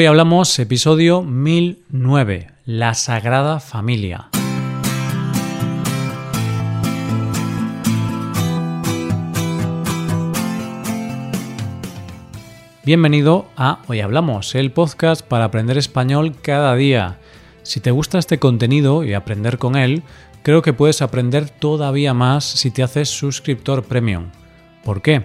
Hoy hablamos episodio 1009, la Sagrada Familia. Bienvenido a Hoy Hablamos, el podcast para aprender español cada día. Si te gusta este contenido y aprender con él, creo que puedes aprender todavía más si te haces suscriptor premium. ¿Por qué?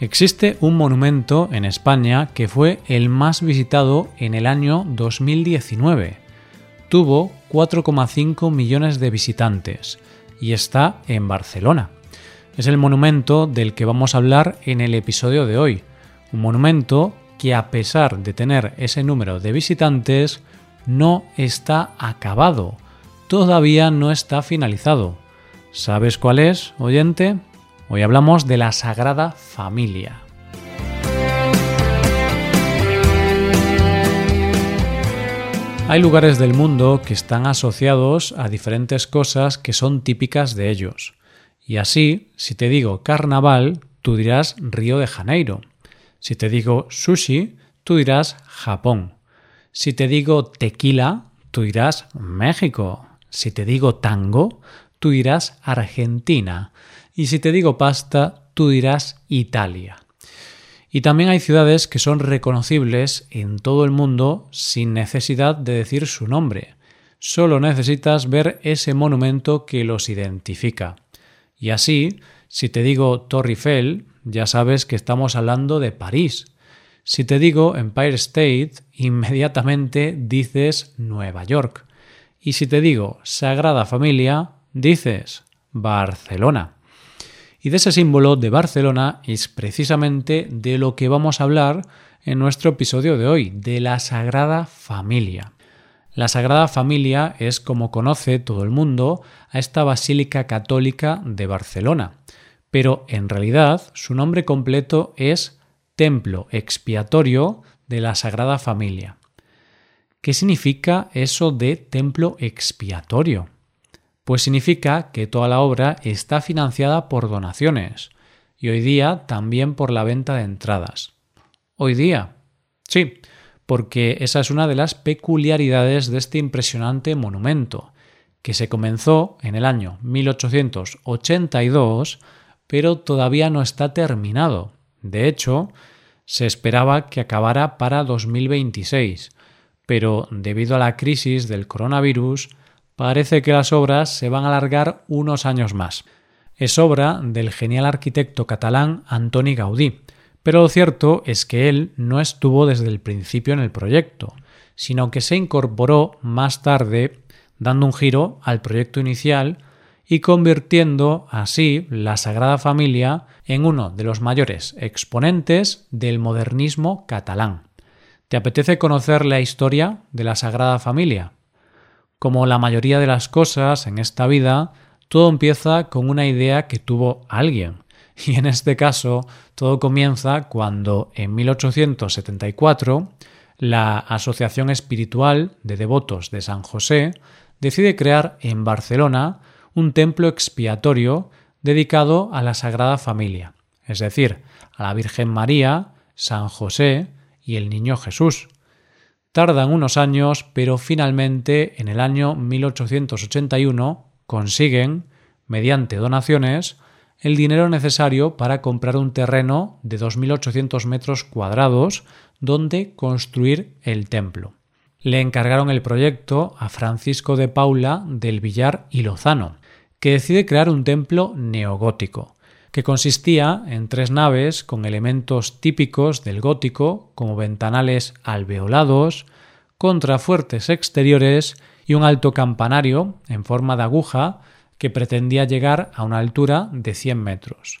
Existe un monumento en España que fue el más visitado en el año 2019. Tuvo 4,5 millones de visitantes y está en Barcelona. Es el monumento del que vamos a hablar en el episodio de hoy. Un monumento que a pesar de tener ese número de visitantes, no está acabado, todavía no está finalizado. ¿Sabes cuál es, oyente? Hoy hablamos de la Sagrada Familia. Hay lugares del mundo que están asociados a diferentes cosas que son típicas de ellos. Y así, si te digo carnaval, tú dirás Río de Janeiro. Si te digo sushi, tú dirás Japón. Si te digo tequila, tú dirás México. Si te digo tango, tú dirás Argentina. Y si te digo pasta, tú dirás Italia. Y también hay ciudades que son reconocibles en todo el mundo sin necesidad de decir su nombre. Solo necesitas ver ese monumento que los identifica. Y así, si te digo Torre Eiffel, ya sabes que estamos hablando de París. Si te digo Empire State, inmediatamente dices Nueva York. Y si te digo Sagrada Familia, dices Barcelona. Y de ese símbolo de Barcelona es precisamente de lo que vamos a hablar en nuestro episodio de hoy, de la Sagrada Familia. La Sagrada Familia es como conoce todo el mundo a esta Basílica Católica de Barcelona pero en realidad su nombre completo es Templo Expiatorio de la Sagrada Familia. ¿Qué significa eso de templo expiatorio? Pues significa que toda la obra está financiada por donaciones y hoy día también por la venta de entradas. Hoy día, sí, porque esa es una de las peculiaridades de este impresionante monumento, que se comenzó en el año 1882 pero todavía no está terminado. De hecho, se esperaba que acabara para 2026, pero debido a la crisis del coronavirus, parece que las obras se van a alargar unos años más. Es obra del genial arquitecto catalán Antoni Gaudí, pero lo cierto es que él no estuvo desde el principio en el proyecto, sino que se incorporó más tarde, dando un giro al proyecto inicial y convirtiendo así la Sagrada Familia en uno de los mayores exponentes del modernismo catalán. ¿Te apetece conocer la historia de la Sagrada Familia? Como la mayoría de las cosas en esta vida, todo empieza con una idea que tuvo alguien. Y en este caso, todo comienza cuando en 1874 la Asociación Espiritual de Devotos de San José decide crear en Barcelona un templo expiatorio dedicado a la Sagrada Familia, es decir, a la Virgen María, San José y el Niño Jesús. Tardan unos años, pero finalmente en el año 1881 consiguen, mediante donaciones, el dinero necesario para comprar un terreno de 2.800 metros cuadrados donde construir el templo. Le encargaron el proyecto a Francisco de Paula del Villar y Lozano, que decide crear un templo neogótico, que consistía en tres naves con elementos típicos del gótico, como ventanales alveolados, contrafuertes exteriores y un alto campanario en forma de aguja que pretendía llegar a una altura de 100 metros.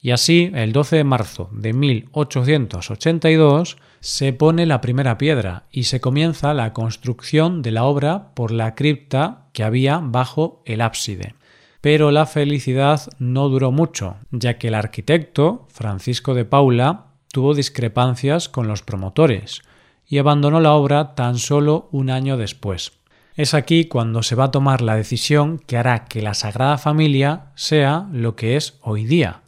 Y así, el 12 de marzo de 1882, se pone la primera piedra y se comienza la construcción de la obra por la cripta que había bajo el ábside. Pero la felicidad no duró mucho, ya que el arquitecto, Francisco de Paula, tuvo discrepancias con los promotores y abandonó la obra tan solo un año después. Es aquí cuando se va a tomar la decisión que hará que la Sagrada Familia sea lo que es hoy día,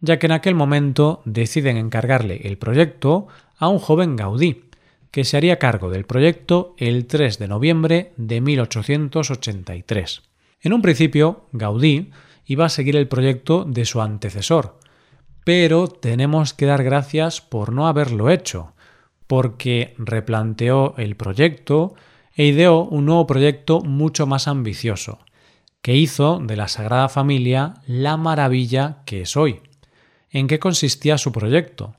ya que en aquel momento deciden encargarle el proyecto a un joven Gaudí, que se haría cargo del proyecto el 3 de noviembre de 1883. En un principio, Gaudí iba a seguir el proyecto de su antecesor, pero tenemos que dar gracias por no haberlo hecho, porque replanteó el proyecto e ideó un nuevo proyecto mucho más ambicioso, que hizo de la Sagrada Familia la maravilla que es hoy. ¿En qué consistía su proyecto?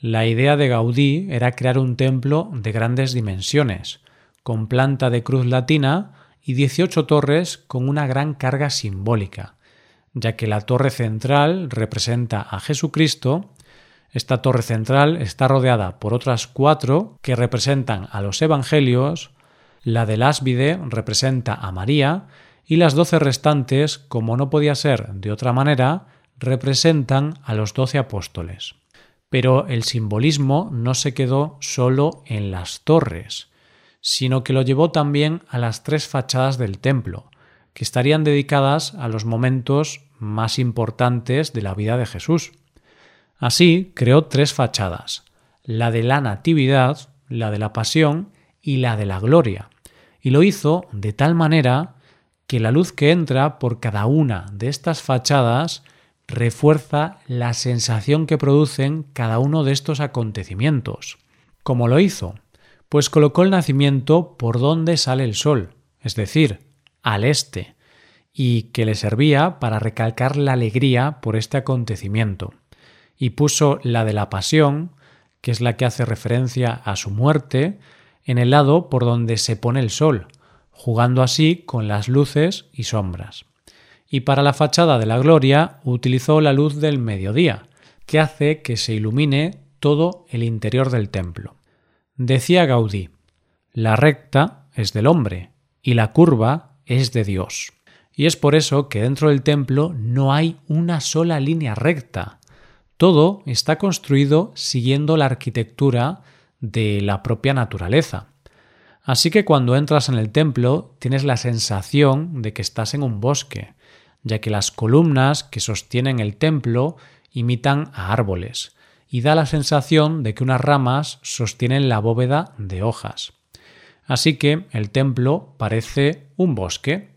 La idea de Gaudí era crear un templo de grandes dimensiones, con planta de cruz latina y 18 torres con una gran carga simbólica, ya que la torre central representa a Jesucristo, esta torre central está rodeada por otras cuatro que representan a los evangelios, la del ásbide representa a María y las doce restantes, como no podía ser de otra manera, representan a los doce apóstoles. Pero el simbolismo no se quedó solo en las torres, sino que lo llevó también a las tres fachadas del templo, que estarían dedicadas a los momentos más importantes de la vida de Jesús. Así creó tres fachadas, la de la Natividad, la de la Pasión y la de la Gloria, y lo hizo de tal manera que la luz que entra por cada una de estas fachadas refuerza la sensación que producen cada uno de estos acontecimientos. ¿Cómo lo hizo? Pues colocó el nacimiento por donde sale el sol, es decir, al este, y que le servía para recalcar la alegría por este acontecimiento. Y puso la de la pasión, que es la que hace referencia a su muerte, en el lado por donde se pone el sol, jugando así con las luces y sombras y para la fachada de la gloria utilizó la luz del mediodía, que hace que se ilumine todo el interior del templo. Decía Gaudí, la recta es del hombre y la curva es de Dios. Y es por eso que dentro del templo no hay una sola línea recta. Todo está construido siguiendo la arquitectura de la propia naturaleza. Así que cuando entras en el templo tienes la sensación de que estás en un bosque, ya que las columnas que sostienen el templo imitan a árboles, y da la sensación de que unas ramas sostienen la bóveda de hojas. Así que el templo parece un bosque,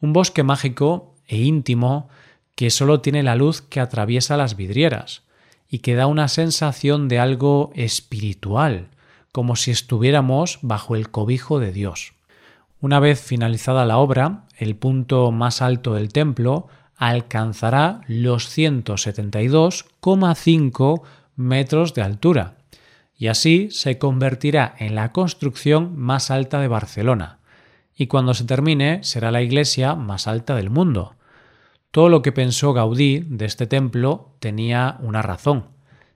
un bosque mágico e íntimo que solo tiene la luz que atraviesa las vidrieras y que da una sensación de algo espiritual, como si estuviéramos bajo el cobijo de Dios. Una vez finalizada la obra, el punto más alto del templo alcanzará los 172,5 metros de altura y así se convertirá en la construcción más alta de Barcelona y cuando se termine será la iglesia más alta del mundo. Todo lo que pensó Gaudí de este templo tenía una razón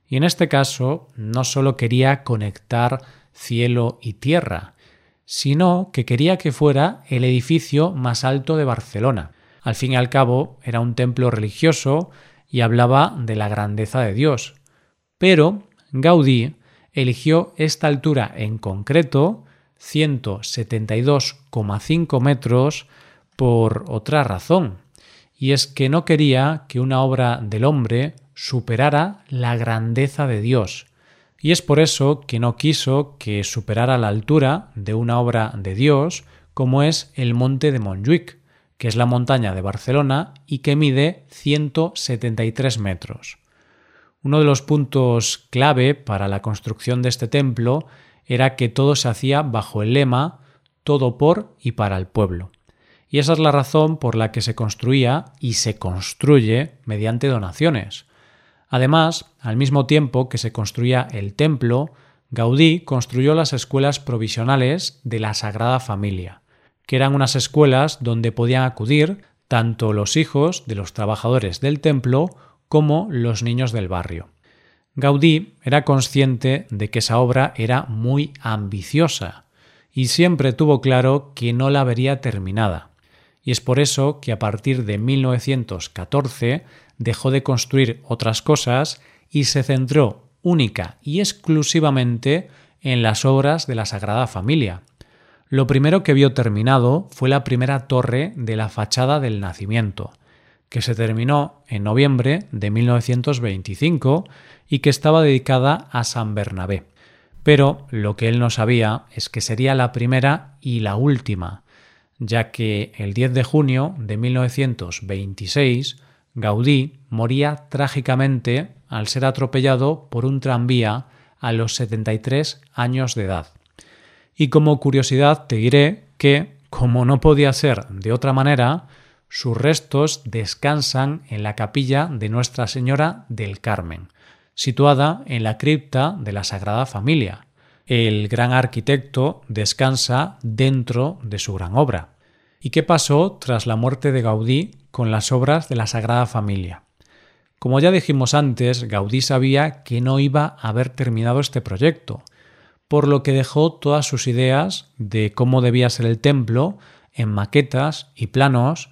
y en este caso no solo quería conectar cielo y tierra, sino que quería que fuera el edificio más alto de Barcelona. Al fin y al cabo era un templo religioso y hablaba de la grandeza de Dios. Pero Gaudí eligió esta altura en concreto, 172,5 metros, por otra razón, y es que no quería que una obra del hombre superara la grandeza de Dios, y es por eso que no quiso que superara la altura de una obra de Dios como es el monte de Montjuic, que es la montaña de Barcelona y que mide 173 metros. Uno de los puntos clave para la construcción de este templo era que todo se hacía bajo el lema todo por y para el pueblo. Y esa es la razón por la que se construía y se construye mediante donaciones, Además, al mismo tiempo que se construía el templo, Gaudí construyó las escuelas provisionales de la Sagrada Familia, que eran unas escuelas donde podían acudir tanto los hijos de los trabajadores del templo como los niños del barrio. Gaudí era consciente de que esa obra era muy ambiciosa y siempre tuvo claro que no la vería terminada. Y es por eso que a partir de 1914 dejó de construir otras cosas y se centró única y exclusivamente en las obras de la Sagrada Familia. Lo primero que vio terminado fue la primera torre de la fachada del nacimiento, que se terminó en noviembre de 1925 y que estaba dedicada a San Bernabé. Pero lo que él no sabía es que sería la primera y la última, ya que el 10 de junio de 1926 Gaudí moría trágicamente al ser atropellado por un tranvía a los 73 años de edad. Y como curiosidad te diré que, como no podía ser de otra manera, sus restos descansan en la capilla de Nuestra Señora del Carmen, situada en la cripta de la Sagrada Familia. El gran arquitecto descansa dentro de su gran obra. ¿Y qué pasó tras la muerte de Gaudí con las obras de la Sagrada Familia? Como ya dijimos antes, Gaudí sabía que no iba a haber terminado este proyecto, por lo que dejó todas sus ideas de cómo debía ser el templo en maquetas y planos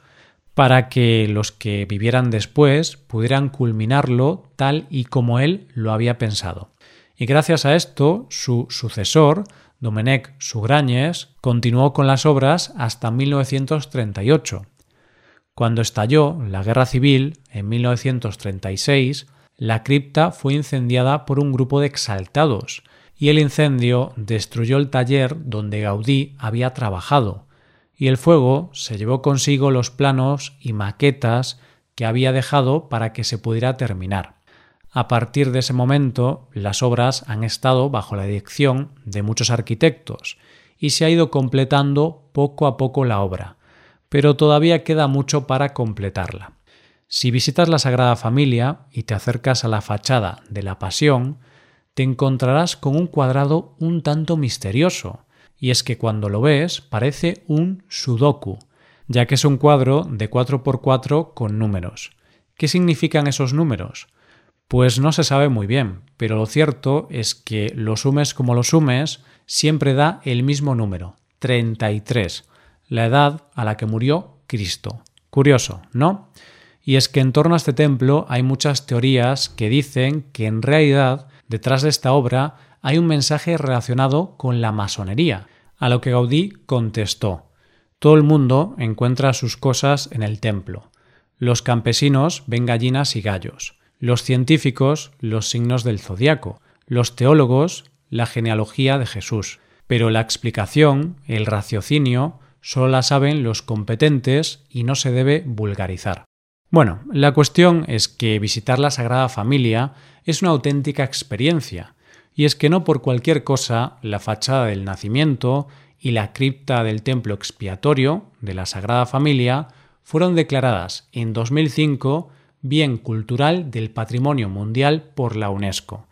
para que los que vivieran después pudieran culminarlo tal y como él lo había pensado. Y gracias a esto, su sucesor, Domenech Sugrañes, continuó con las obras hasta 1938. Cuando estalló la Guerra Civil, en 1936, la cripta fue incendiada por un grupo de exaltados, y el incendio destruyó el taller donde Gaudí había trabajado, y el fuego se llevó consigo los planos y maquetas que había dejado para que se pudiera terminar. A partir de ese momento, las obras han estado bajo la dirección de muchos arquitectos y se ha ido completando poco a poco la obra, pero todavía queda mucho para completarla. Si visitas la Sagrada Familia y te acercas a la fachada de la Pasión, te encontrarás con un cuadrado un tanto misterioso, y es que cuando lo ves parece un sudoku, ya que es un cuadro de 4x4 con números. ¿Qué significan esos números? Pues no se sabe muy bien, pero lo cierto es que lo sumes como lo sumes, siempre da el mismo número, 33, la edad a la que murió Cristo. Curioso, ¿no? Y es que en torno a este templo hay muchas teorías que dicen que en realidad detrás de esta obra hay un mensaje relacionado con la masonería, a lo que Gaudí contestó Todo el mundo encuentra sus cosas en el templo. Los campesinos ven gallinas y gallos, los científicos los signos del zodiaco, los teólogos la genealogía de Jesús. Pero la explicación, el raciocinio, solo la saben los competentes y no se debe vulgarizar. Bueno, la cuestión es que visitar la Sagrada Familia es una auténtica experiencia, y es que no por cualquier cosa la fachada del nacimiento y la cripta del templo expiatorio de la Sagrada Familia fueron declaradas en 2005 bien cultural del patrimonio mundial por la UNESCO.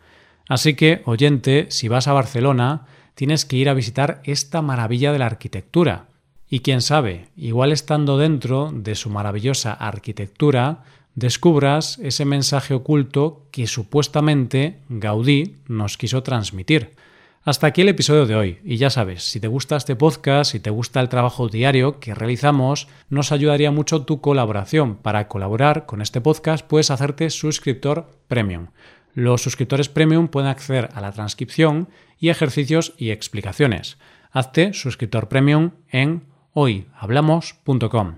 Así que, oyente, si vas a Barcelona, tienes que ir a visitar esta maravilla de la arquitectura. Y quién sabe, igual estando dentro de su maravillosa arquitectura, descubras ese mensaje oculto que supuestamente Gaudí nos quiso transmitir. Hasta aquí el episodio de hoy, y ya sabes, si te gusta este podcast, si te gusta el trabajo diario que realizamos, nos ayudaría mucho tu colaboración. Para colaborar con este podcast puedes hacerte suscriptor premium. Los suscriptores premium pueden acceder a la transcripción y ejercicios y explicaciones. Hazte suscriptor premium en hoyhablamos.com.